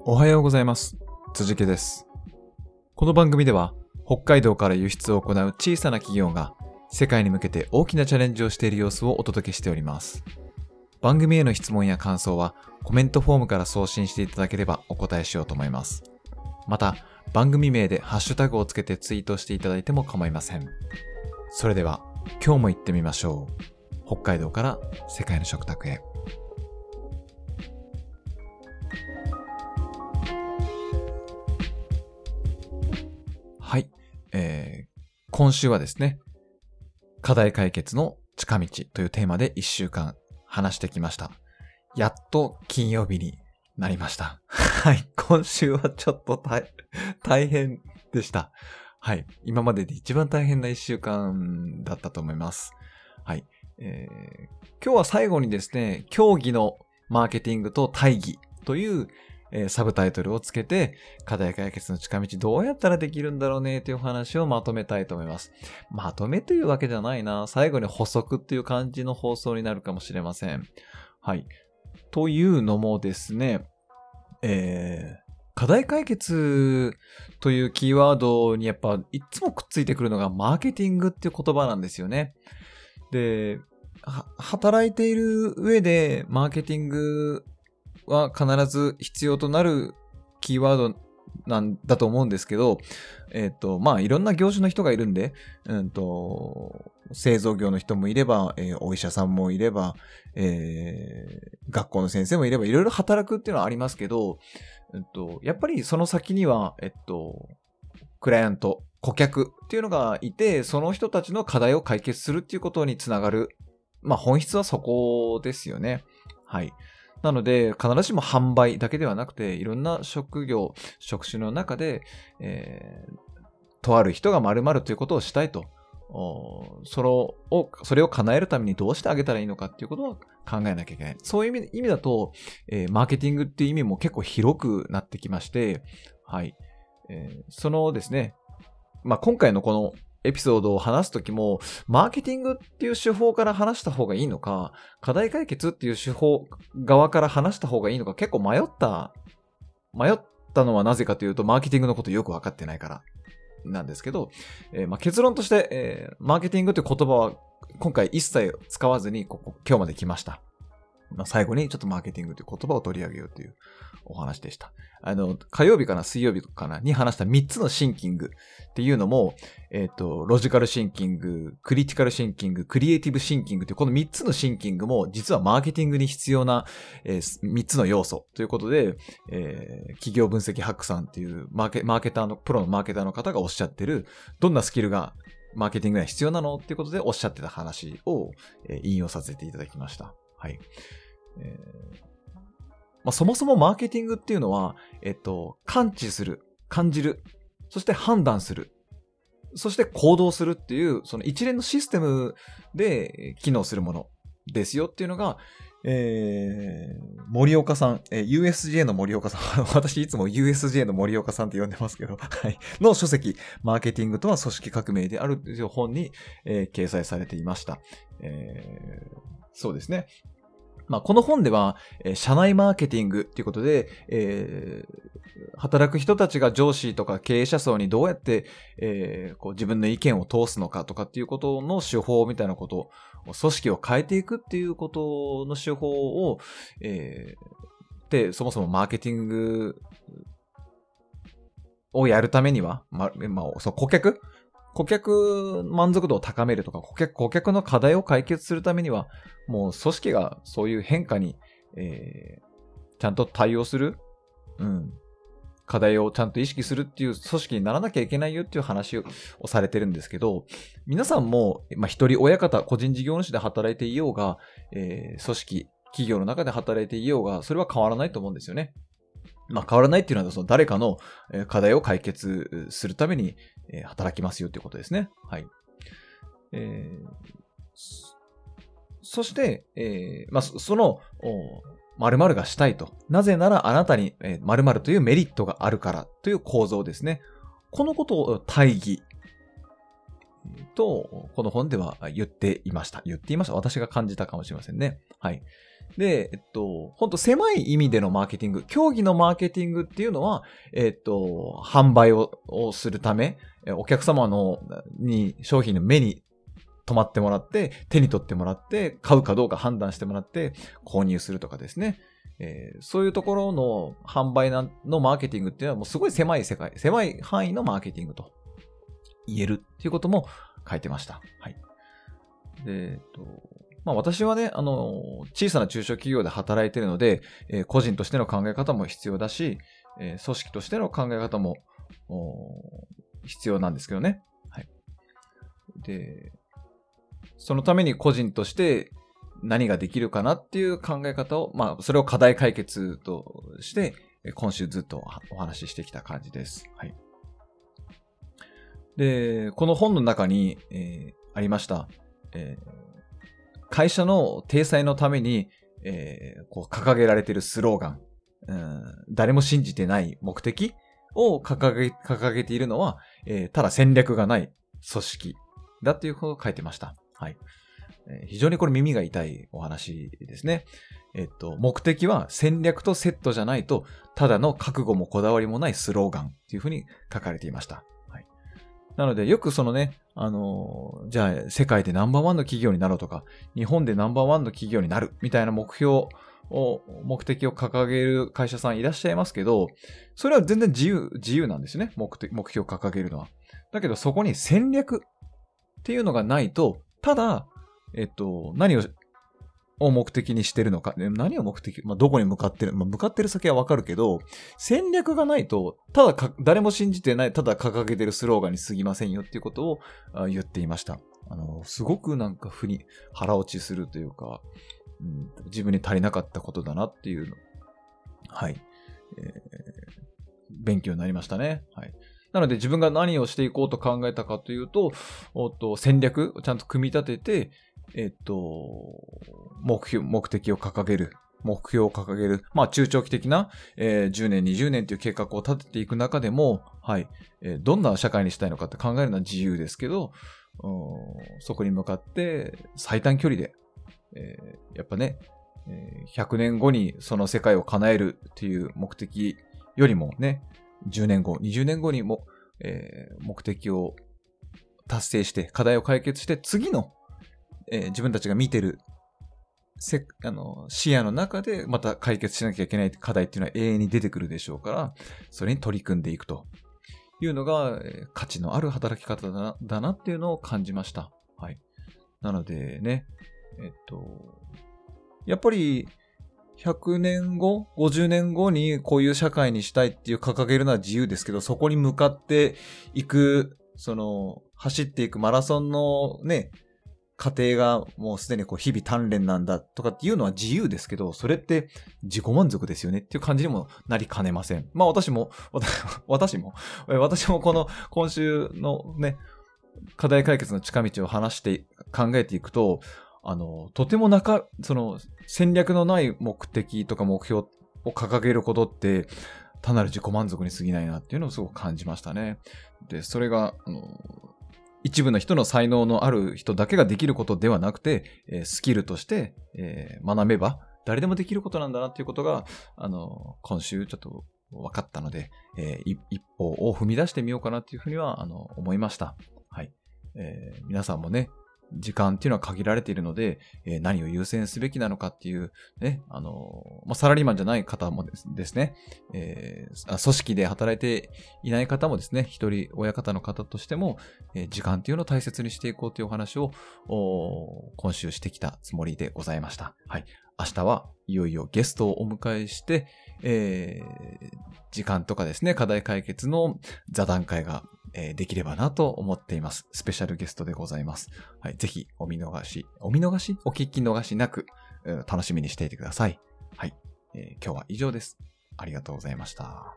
おはようございます。辻家です。この番組では、北海道から輸出を行う小さな企業が、世界に向けて大きなチャレンジをしている様子をお届けしております。番組への質問や感想は、コメントフォームから送信していただければお答えしようと思います。また、番組名でハッシュタグをつけてツイートしていただいても構いません。それでは、今日も行ってみましょう。北海道から世界の食卓へ。今週はですね、課題解決の近道というテーマで1週間話してきました。やっと金曜日になりました。はい。今週はちょっと大大変でした。はい。今までで一番大変な1週間だったと思います。はい。えー今日は最後にですね、競技のマーケティングと大義という、えーサブタイトルをつけて、課題解決の近道どうやったらできるんだろうねという話をまとめたいと思います。まとめというわけじゃないな。最後に補足っていう感じの放送になるかもしれません。はい。というのもですね、えー課題解決というキーワードにやっぱいつもくっついてくるのがマーケティングっていう言葉なんですよね。で、働いている上でマーケティングは必ず必要となるキーワードなんだと思うんですけど、えっ、と、まあ、いろんな業種の人がいるんで、うんと、製造業の人もいれば、えーお医者さんもいれば、えー学校の先生もいれば、いろいろ働くっていうのはありますけど、うんと、やっぱりその先には、えっと、クライアント、顧客っていうのがいて、その人たちの課題を解決するっていうことにつながる。まあ本質はそこですよね。はい。なので、必ずしも販売だけではなくて、いろんな職業、職種の中で、えーとある人が〇〇ということをしたいと。それを、それを叶えるためにどうしてあげたらいいのかっていうことを考えなきゃいけない。そういう意味意味だと、えーマーケティングっていう意味も結構広くなってきまして、はい。えーそのですね、まあ、今回のこのエピソードを話すときも、マーケティングっていう手法から話した方がいいのか、課題解決っていう手法側から話した方がいいのか、結構迷った、迷ったのはなぜかというと、マーケティングのことよくわかってないからなんですけど、えーまあ、結論として、えーマーケティングという言葉は今回一切使わずにここ今日まで来ました。まあ、最後にちょっとマーケティングという言葉を取り上げようというお話でした。あの、火曜日かな、水曜日かな、に話した3つのシンキングっていうのも、えっ、と、ロジカルシンキング、クリティカルシンキング、クリエイティブシンキングというこの3つのシンキングも実はマーケティングに必要な、え3つの要素ということで、えー企業分析ハックさんっていうマーケマーケターの、プロのマーケターの方がおっしゃってる、どんなスキルがマーケティングには必要なのっていうことでおっしゃってた話を、え引用させていただきました。はい。えーまあ、そもそもマーケティングっていうのは、えっと、感知する、感じる、そして判断する、そして行動するっていう、その一連のシステムで機能するものですよっていうのが、えー、森岡さん、えー USJ の森岡さん、私いつも USJ の森岡さんって呼んでますけど、はい、の書籍、マーケティングとは組織革命であるという本に、えー掲載されていました。えーそうですね。まあ、この本では、えー社内マーケティングということで、えー働く人たちが上司とか経営者層にどうやって、えーこう自分の意見を通すのかとかっていうことの手法みたいなことを、組織を変えていくっていうことの手法を、えーで、そもそもマーケティングをやるためには、ま、まあ、その顧客顧客満足度を高めるとか、顧客、顧客の課題を解決するためには、もう組織がそういう変化に、えーちゃんと対応する、うん、課題をちゃんと意識するっていう組織にならなきゃいけないよっていう話をされてるんですけど、皆さんも、まあ、一人親方、個人事業主で働いていようが、えー組織、企業の中で働いていようが、それは変わらないと思うんですよね。まあ、変わらないっていうのは、その誰かの課題を解決するために、働きますよということですね。はい。えーそして、えーまあ、その、〇〇がしたいと。なぜならあなたに、〇〇というメリットがあるからという構造ですね。このことを大義と、この本では言っていました。言っていました。私が感じたかもしれませんね。はい。で、えっと、本当狭い意味でのマーケティング、競技のマーケティングっていうのは、えっと、販売ををするため、お客様の、に、商品の目に止まってもらって、手に取ってもらって、買うかどうか判断してもらって、購入するとかですね。えー、そういうところの販売のマーケティングっていうのはもうすごい狭い世界、狭い範囲のマーケティングと言えるっていうことも書いてました。はい。で、えっと、まあ私はね、あの、小さな中小企業で働いているので、えー、個人としての考え方も必要だし、えー、組織としての考え方も必要なんですけどね。はい。で、そのために個人として何ができるかなっていう考え方を、まあ、それを課題解決として、今週ずっとお話ししてきた感じです。はい。で、この本の中に、えー、ありました、えー、会社の体裁のために、えー、こう掲げられているスローガン、うん、誰も信じてない目的を掲げ掲げているのは、えー、ただ戦略がない組織だっていうことを書いてました。はい。非常にこれ耳が痛いお話ですね。えっと、目的は戦略とセットじゃないと、ただの覚悟もこだわりもないスローガンっていうふうに書かれていました。なので、よくそのね、あのじゃあ世界でナンバーワンの企業になろうとか、日本でナンバーワンの企業になるみたいな目標を、目的を掲げる会社さんいらっしゃいますけど、それは全然自由、自由なんですね。目的、目標を掲げるのは。だけどそこに戦略っていうのがないと、ただ、えっと、何を、を目的にしてるのか。何を目的、まあ、どこに向かってる、まあ、向かってる先はわかるけど、戦略がないと、ただ誰も信じてない、ただ掲げてるスローガンに過ぎませんよっていうことを言っていました。あの、すごくなんか負に腹落ちするというか、うん、自分に足りなかったことだなっていうの。はい。えー、勉強になりましたね。はい。なので自分が何をしていこうと考えたかというと、おっと戦略をちゃんと組み立てて、えっと、目標、目的を掲げる。目標を掲げる。まあ、中長期的な、えー、10年、20年という計画を立てていく中でも、はい、えー、どんな社会にしたいのかって考えるのは自由ですけど、そこに向かって最短距離で、えー、やっぱね、え100年後にその世界を叶えるっていう目的よりもね、10年後、20年後にも、え目的を達成して、課題を解決して、次のえー、自分たちが見てるせあの視野の中でまた解決しなきゃいけない課題っていうのは永遠に出てくるでしょうから、それに取り組んでいくというのが、えー、価値のある働き方だなだなっていうのを感じました。はい。なのでね、えっと、やっぱり100年後、50年後にこういう社会にしたいっていう掲げるのは自由ですけど、そこに向かっていく、その、走っていくマラソンのね、過程がもうすでにこう日々鍛錬なんだとかっていうのは自由ですけど、それって自己満足ですよねっていう感じにもなりかねません。まあ私も、私も、私もこの今週のね、課題解決の近道を話して考えていくと、あの、とても中、その戦略のない目的とか目標を掲げることって、単なる自己満足に過ぎないなっていうのをすごく感じましたね。で、それが、あの一部の人の才能のある人だけができることではなくて、え、スキルとして、えー、学べば誰でもできることなんだなっていうことが、あの、今週ちょっと分かったので、えー、一歩を踏み出してみようかなっていうふうには、あの、思いました。はい。えー、皆さんもね、時間っていうのは限られているので、えー、何を優先すべきなのかっていう、ね、あのまあ、サラリーマンじゃない方もですね、えー、組織で働いていない方もですね、一人親方の方としても、えー、時間っていうのを大切にしていこうというお話を、今週してきたつもりでございました。はい。明日はいよいよゲストをお迎えして、えー、時間とかですね、課題解決の座談会がえ、できればなと思っています。スペシャルゲストでございます。はい、ぜひお見逃し、お見逃し？お聞き逃しなく、楽しみにしていてください。はい、えー、今日は以上です。ありがとうございました。